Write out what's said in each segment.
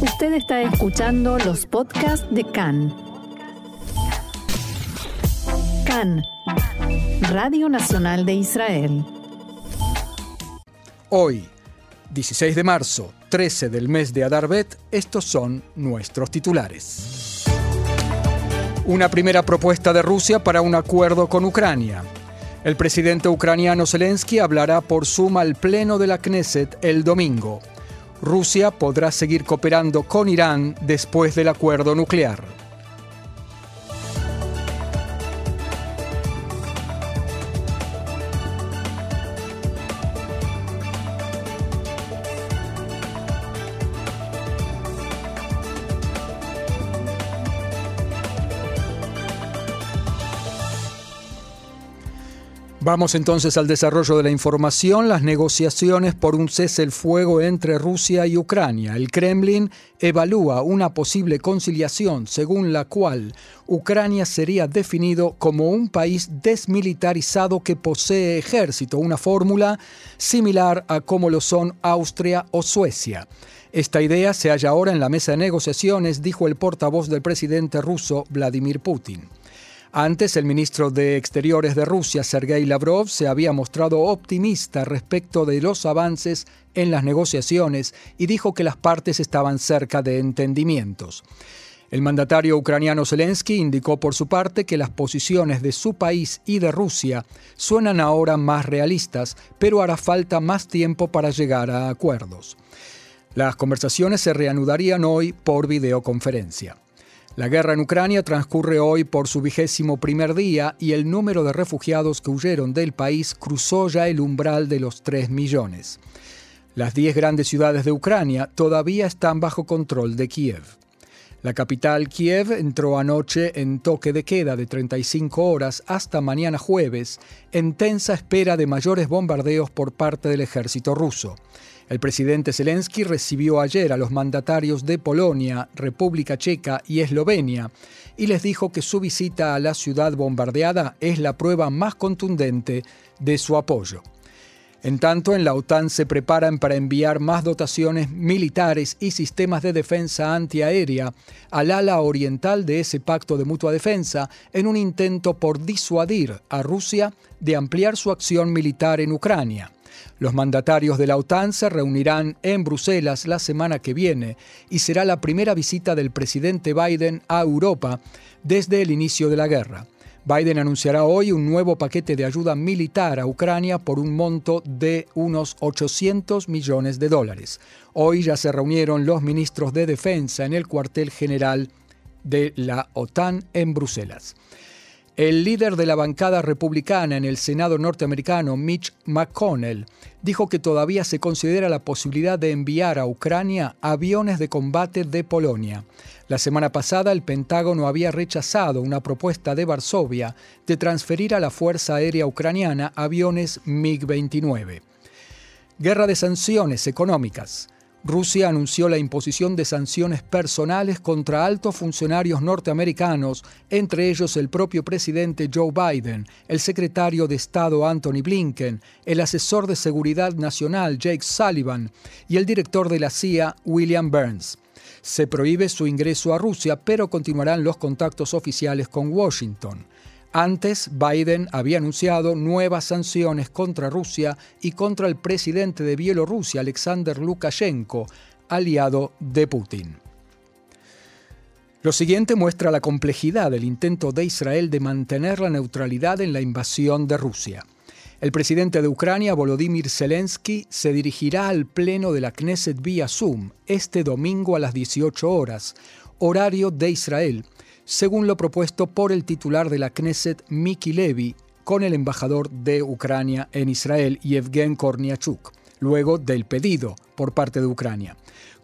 Usted está escuchando los podcasts de CAN. CAN, Radio Nacional de Israel. Hoy, 16 de marzo, 13 del mes de Adarbet, estos son nuestros titulares. Una primera propuesta de Rusia para un acuerdo con Ucrania. El presidente ucraniano Zelensky hablará por Zoom al Pleno de la Knesset el domingo. Rusia podrá seguir cooperando con Irán después del acuerdo nuclear. Vamos entonces al desarrollo de la información, las negociaciones por un cese el fuego entre Rusia y Ucrania. El Kremlin evalúa una posible conciliación según la cual Ucrania sería definido como un país desmilitarizado que posee ejército, una fórmula similar a como lo son Austria o Suecia. Esta idea se halla ahora en la mesa de negociaciones, dijo el portavoz del presidente ruso Vladimir Putin. Antes, el ministro de Exteriores de Rusia, Sergei Lavrov, se había mostrado optimista respecto de los avances en las negociaciones y dijo que las partes estaban cerca de entendimientos. El mandatario ucraniano Zelensky indicó por su parte que las posiciones de su país y de Rusia suenan ahora más realistas, pero hará falta más tiempo para llegar a acuerdos. Las conversaciones se reanudarían hoy por videoconferencia. La guerra en Ucrania transcurre hoy por su vigésimo primer día y el número de refugiados que huyeron del país cruzó ya el umbral de los 3 millones. Las 10 grandes ciudades de Ucrania todavía están bajo control de Kiev. La capital Kiev entró anoche en toque de queda de 35 horas hasta mañana jueves, en tensa espera de mayores bombardeos por parte del ejército ruso. El presidente Zelensky recibió ayer a los mandatarios de Polonia, República Checa y Eslovenia y les dijo que su visita a la ciudad bombardeada es la prueba más contundente de su apoyo. En tanto, en la OTAN se preparan para enviar más dotaciones militares y sistemas de defensa antiaérea al ala oriental de ese pacto de mutua defensa en un intento por disuadir a Rusia de ampliar su acción militar en Ucrania. Los mandatarios de la OTAN se reunirán en Bruselas la semana que viene y será la primera visita del presidente Biden a Europa desde el inicio de la guerra. Biden anunciará hoy un nuevo paquete de ayuda militar a Ucrania por un monto de unos 800 millones de dólares. Hoy ya se reunieron los ministros de defensa en el cuartel general de la OTAN en Bruselas. El líder de la bancada republicana en el Senado norteamericano, Mitch McConnell, dijo que todavía se considera la posibilidad de enviar a Ucrania aviones de combate de Polonia. La semana pasada el Pentágono había rechazado una propuesta de Varsovia de transferir a la Fuerza Aérea Ucraniana aviones MiG-29. Guerra de sanciones económicas. Rusia anunció la imposición de sanciones personales contra altos funcionarios norteamericanos, entre ellos el propio presidente Joe Biden, el secretario de Estado Anthony Blinken, el asesor de Seguridad Nacional Jake Sullivan y el director de la CIA William Burns. Se prohíbe su ingreso a Rusia, pero continuarán los contactos oficiales con Washington. Antes, Biden había anunciado nuevas sanciones contra Rusia y contra el presidente de Bielorrusia, Alexander Lukashenko, aliado de Putin. Lo siguiente muestra la complejidad del intento de Israel de mantener la neutralidad en la invasión de Rusia. El presidente de Ucrania, Volodymyr Zelensky, se dirigirá al Pleno de la Knesset vía Zoom este domingo a las 18 horas, horario de Israel, según lo propuesto por el titular de la Knesset, Miki Levy, con el embajador de Ucrania en Israel, Yevgen Korniachuk, luego del pedido por parte de Ucrania.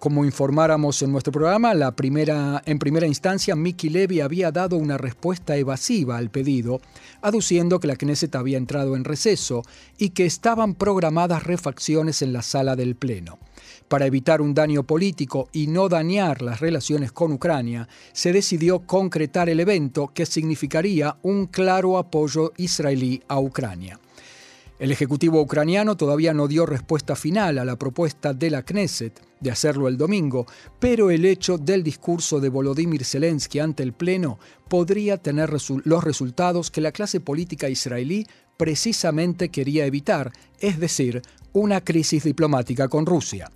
Como informáramos en nuestro programa, primera, en primera instancia Miki Levy había dado una respuesta evasiva al pedido, aduciendo que la Knesset había entrado en receso y que estaban programadas refacciones en la sala del Pleno. Para evitar un daño político y no dañar las relaciones con Ucrania, se decidió concretar el evento que significaría un claro apoyo israelí a Ucrania. El Ejecutivo ucraniano todavía no dio respuesta final a la propuesta de la Knesset de hacerlo el domingo, pero el hecho del discurso de Volodymyr Zelensky ante el Pleno podría tener los resultados que la clase política israelí precisamente quería evitar, es decir, una crisis diplomática con Rusia.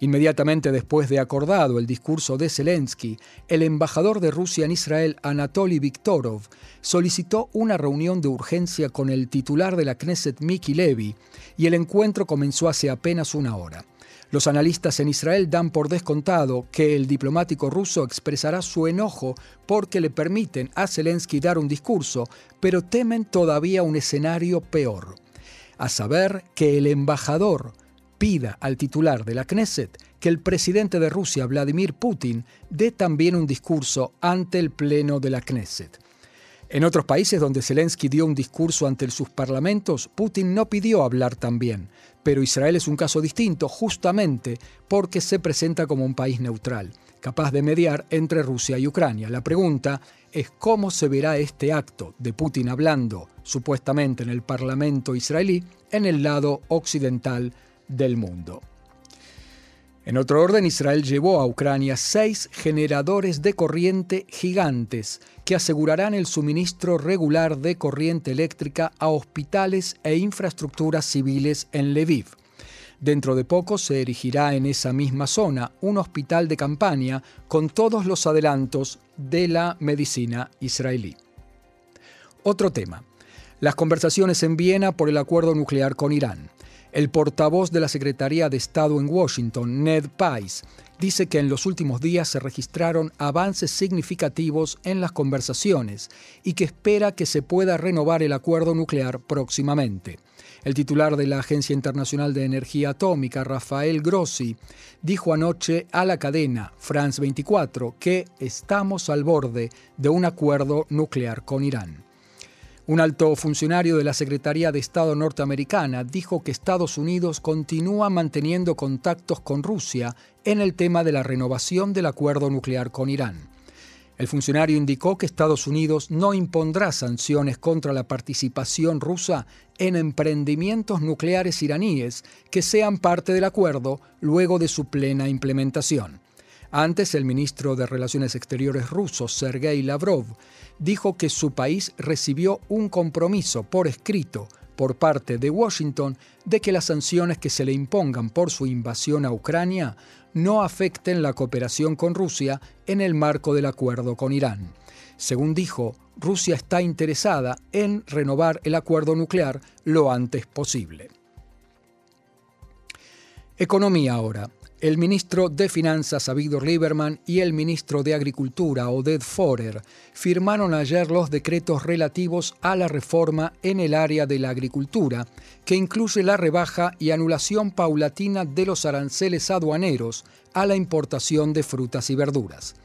Inmediatamente después de acordado el discurso de Zelensky, el embajador de Rusia en Israel, Anatoly Viktorov, solicitó una reunión de urgencia con el titular de la Knesset, Miki Levy, y el encuentro comenzó hace apenas una hora. Los analistas en Israel dan por descontado que el diplomático ruso expresará su enojo porque le permiten a Zelensky dar un discurso, pero temen todavía un escenario peor, a saber que el embajador pida al titular de la Knesset que el presidente de Rusia, Vladimir Putin, dé también un discurso ante el Pleno de la Knesset. En otros países donde Zelensky dio un discurso ante sus parlamentos, Putin no pidió hablar también, pero Israel es un caso distinto justamente porque se presenta como un país neutral, capaz de mediar entre Rusia y Ucrania. La pregunta es cómo se verá este acto de Putin hablando supuestamente en el Parlamento israelí en el lado occidental del mundo. En otro orden, Israel llevó a Ucrania seis generadores de corriente gigantes que asegurarán el suministro regular de corriente eléctrica a hospitales e infraestructuras civiles en Lviv. Dentro de poco se erigirá en esa misma zona un hospital de campaña con todos los adelantos de la medicina israelí. Otro tema. Las conversaciones en Viena por el acuerdo nuclear con Irán. El portavoz de la Secretaría de Estado en Washington, Ned Price, dice que en los últimos días se registraron avances significativos en las conversaciones y que espera que se pueda renovar el acuerdo nuclear próximamente. El titular de la Agencia Internacional de Energía Atómica, Rafael Grossi, dijo anoche a la cadena France 24 que estamos al borde de un acuerdo nuclear con Irán. Un alto funcionario de la Secretaría de Estado norteamericana dijo que Estados Unidos continúa manteniendo contactos con Rusia en el tema de la renovación del acuerdo nuclear con Irán. El funcionario indicó que Estados Unidos no impondrá sanciones contra la participación rusa en emprendimientos nucleares iraníes que sean parte del acuerdo luego de su plena implementación. Antes, el ministro de Relaciones Exteriores ruso, Sergei Lavrov, dijo que su país recibió un compromiso por escrito por parte de Washington de que las sanciones que se le impongan por su invasión a Ucrania no afecten la cooperación con Rusia en el marco del acuerdo con Irán. Según dijo, Rusia está interesada en renovar el acuerdo nuclear lo antes posible. Economía ahora. El ministro de Finanzas, Avigdor Lieberman, y el ministro de Agricultura, Oded Forer, firmaron ayer los decretos relativos a la reforma en el área de la agricultura, que incluye la rebaja y anulación paulatina de los aranceles aduaneros a la importación de frutas y verduras.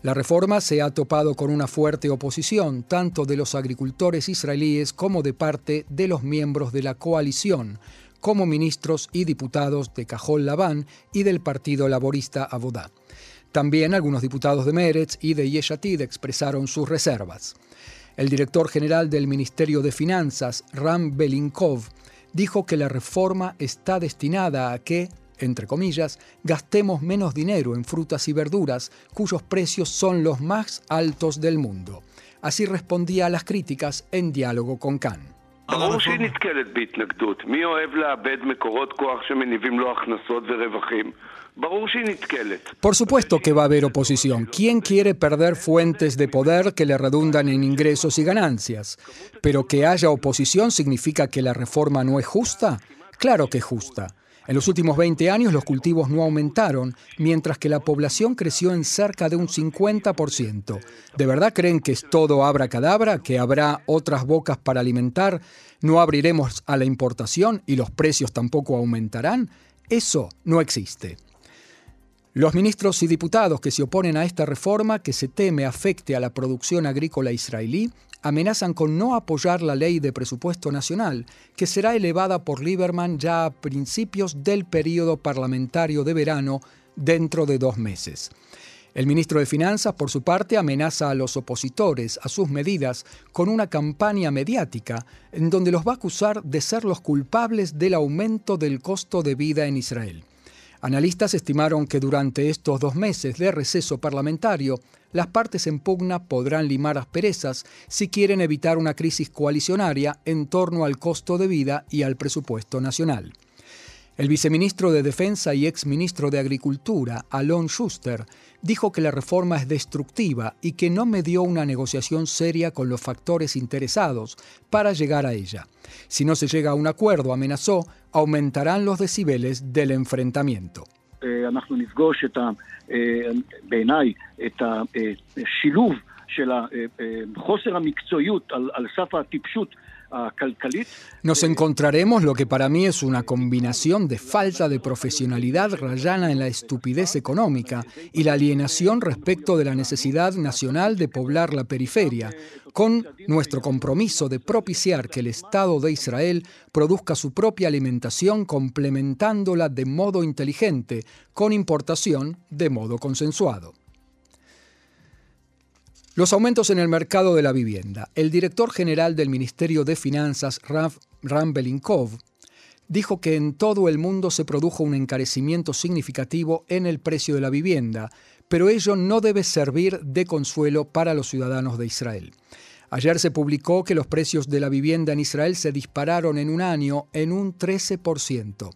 La reforma se ha topado con una fuerte oposición tanto de los agricultores israelíes como de parte de los miembros de la coalición, como ministros y diputados de Cajol Labán y del Partido Laborista Abodá. También algunos diputados de Meretz y de Yeshatid expresaron sus reservas. El director general del Ministerio de Finanzas, Ram Belinkov, dijo que la reforma está destinada a que, entre comillas, gastemos menos dinero en frutas y verduras cuyos precios son los más altos del mundo. Así respondía a las críticas en diálogo con Khan. Por supuesto que va a haber oposición. ¿Quién quiere perder fuentes de poder que le redundan en ingresos y ganancias? Pero que haya oposición significa que la reforma no es justa. Claro que es justa. En los últimos 20 años los cultivos no aumentaron, mientras que la población creció en cerca de un 50%. ¿De verdad creen que es todo abracadabra, que habrá otras bocas para alimentar? ¿No abriremos a la importación y los precios tampoco aumentarán? Eso no existe. Los ministros y diputados que se oponen a esta reforma, que se teme afecte a la producción agrícola israelí, amenazan con no apoyar la ley de presupuesto nacional, que será elevada por Lieberman ya a principios del período parlamentario de verano dentro de dos meses. El ministro de Finanzas, por su parte, amenaza a los opositores a sus medidas con una campaña mediática en donde los va a acusar de ser los culpables del aumento del costo de vida en Israel. Analistas estimaron que durante estos dos meses de receso parlamentario, las partes en pugna podrán limar asperezas si quieren evitar una crisis coalicionaria en torno al costo de vida y al presupuesto nacional. El viceministro de Defensa y exministro de Agricultura, Alon Schuster, dijo que la reforma es destructiva y que no medió una negociación seria con los factores interesados para llegar a ella. Si no se llega a un acuerdo, amenazó, aumentarán los decibeles del enfrentamiento. Nos encontraremos lo que para mí es una combinación de falta de profesionalidad rayana en la estupidez económica y la alienación respecto de la necesidad nacional de poblar la periferia, con nuestro compromiso de propiciar que el Estado de Israel produzca su propia alimentación complementándola de modo inteligente, con importación de modo consensuado. Los aumentos en el mercado de la vivienda. El director general del Ministerio de Finanzas, Ram Belinkov, dijo que en todo el mundo se produjo un encarecimiento significativo en el precio de la vivienda, pero ello no debe servir de consuelo para los ciudadanos de Israel. Ayer se publicó que los precios de la vivienda en Israel se dispararon en un año en un 13%.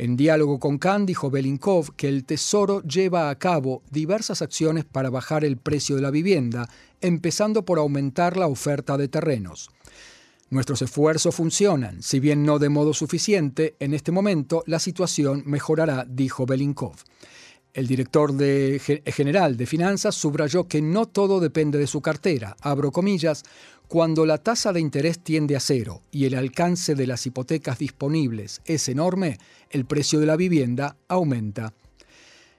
En diálogo con Khan dijo Belinkov que el Tesoro lleva a cabo diversas acciones para bajar el precio de la vivienda, empezando por aumentar la oferta de terrenos. Nuestros esfuerzos funcionan, si bien no de modo suficiente, en este momento la situación mejorará, dijo Belinkov. El director general de finanzas subrayó que no todo depende de su cartera, abro comillas, cuando la tasa de interés tiende a cero y el alcance de las hipotecas disponibles es enorme, el precio de la vivienda aumenta.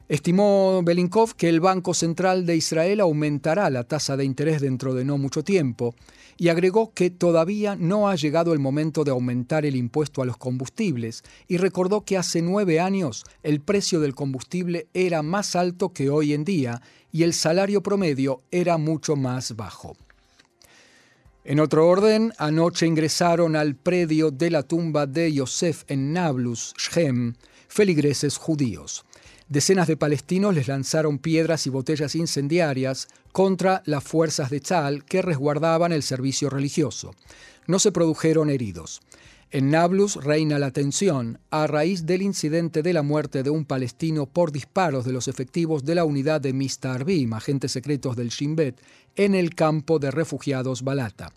Estimó Belinkov que el Banco Central de Israel aumentará la tasa de interés dentro de no mucho tiempo y agregó que todavía no ha llegado el momento de aumentar el impuesto a los combustibles y recordó que hace nueve años el precio del combustible era más alto que hoy en día y el salario promedio era mucho más bajo. En otro orden, anoche ingresaron al predio de la tumba de Yosef en Nablus, Shem, feligreses judíos. Decenas de palestinos les lanzaron piedras y botellas incendiarias contra las fuerzas de Tzal que resguardaban el servicio religioso. No se produjeron heridos. En Nablus reina la tensión a raíz del incidente de la muerte de un palestino por disparos de los efectivos de la unidad de Mistarbim, agentes secretos del Shin Bet, en el campo de refugiados Balata.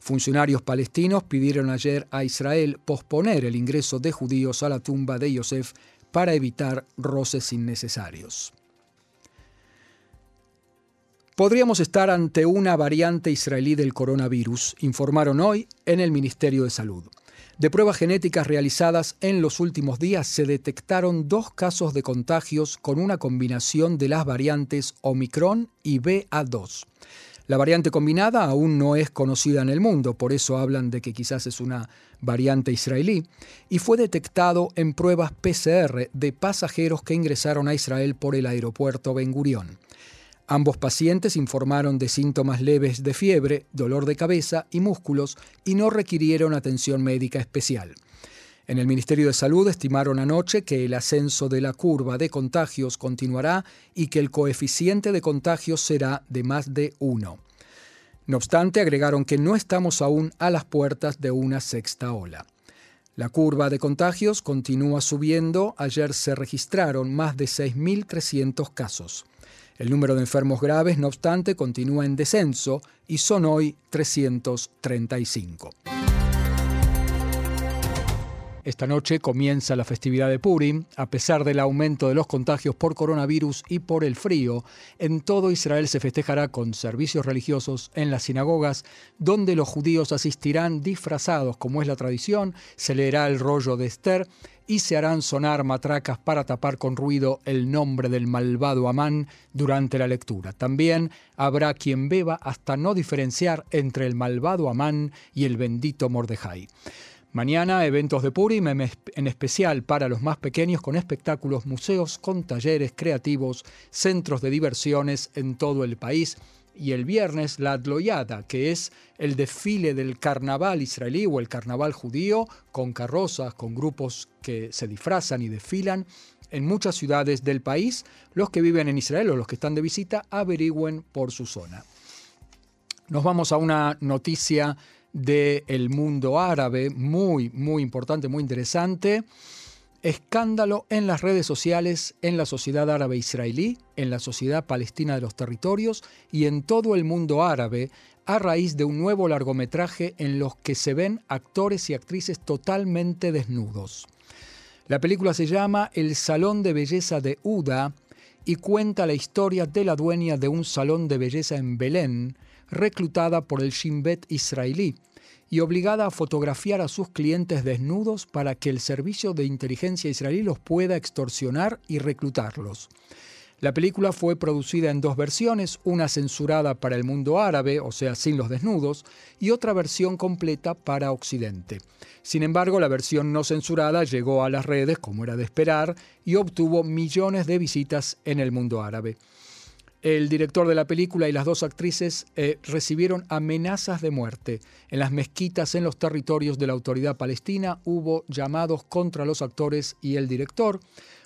Funcionarios palestinos pidieron ayer a Israel posponer el ingreso de judíos a la tumba de Yosef para evitar roces innecesarios. Podríamos estar ante una variante israelí del coronavirus, informaron hoy en el Ministerio de Salud. De pruebas genéticas realizadas en los últimos días se detectaron dos casos de contagios con una combinación de las variantes Omicron y BA2. La variante combinada aún no es conocida en el mundo, por eso hablan de que quizás es una variante israelí, y fue detectado en pruebas PCR de pasajeros que ingresaron a Israel por el aeropuerto Ben Gurión. Ambos pacientes informaron de síntomas leves de fiebre, dolor de cabeza y músculos y no requirieron atención médica especial. En el Ministerio de Salud estimaron anoche que el ascenso de la curva de contagios continuará y que el coeficiente de contagios será de más de 1. No obstante, agregaron que no estamos aún a las puertas de una sexta ola. La curva de contagios continúa subiendo. Ayer se registraron más de 6.300 casos. El número de enfermos graves, no obstante, continúa en descenso y son hoy 335. Esta noche comienza la festividad de Purim. A pesar del aumento de los contagios por coronavirus y por el frío, en todo Israel se festejará con servicios religiosos en las sinagogas, donde los judíos asistirán disfrazados, como es la tradición, se leerá el rollo de Esther y se harán sonar matracas para tapar con ruido el nombre del malvado Amán durante la lectura. También habrá quien beba hasta no diferenciar entre el malvado Amán y el bendito Mordejai. Mañana eventos de Purim, en especial para los más pequeños, con espectáculos, museos, con talleres creativos, centros de diversiones en todo el país. Y el viernes la Adloyada, que es el desfile del carnaval israelí o el carnaval judío, con carrozas, con grupos que se disfrazan y desfilan en muchas ciudades del país. Los que viven en Israel o los que están de visita averigüen por su zona. Nos vamos a una noticia del mundo árabe, muy, muy importante, muy interesante. Escándalo en las redes sociales, en la sociedad árabe israelí, en la sociedad palestina de los territorios y en todo el mundo árabe a raíz de un nuevo largometraje en los que se ven actores y actrices totalmente desnudos. La película se llama El Salón de Belleza de Uda y cuenta la historia de la dueña de un salón de belleza en Belén, reclutada por el Shin Bet israelí y obligada a fotografiar a sus clientes desnudos para que el servicio de inteligencia israelí los pueda extorsionar y reclutarlos. La película fue producida en dos versiones, una censurada para el mundo árabe, o sea, sin los desnudos, y otra versión completa para Occidente. Sin embargo, la versión no censurada llegó a las redes, como era de esperar, y obtuvo millones de visitas en el mundo árabe. El director de la película y las dos actrices eh, recibieron amenazas de muerte. En las mezquitas en los territorios de la autoridad palestina hubo llamados contra los actores y el director.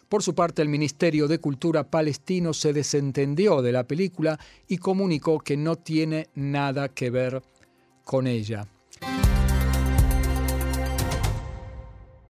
Por su parte, el Ministerio de Cultura palestino se desentendió de la película y comunicó que no tiene nada que ver con ella.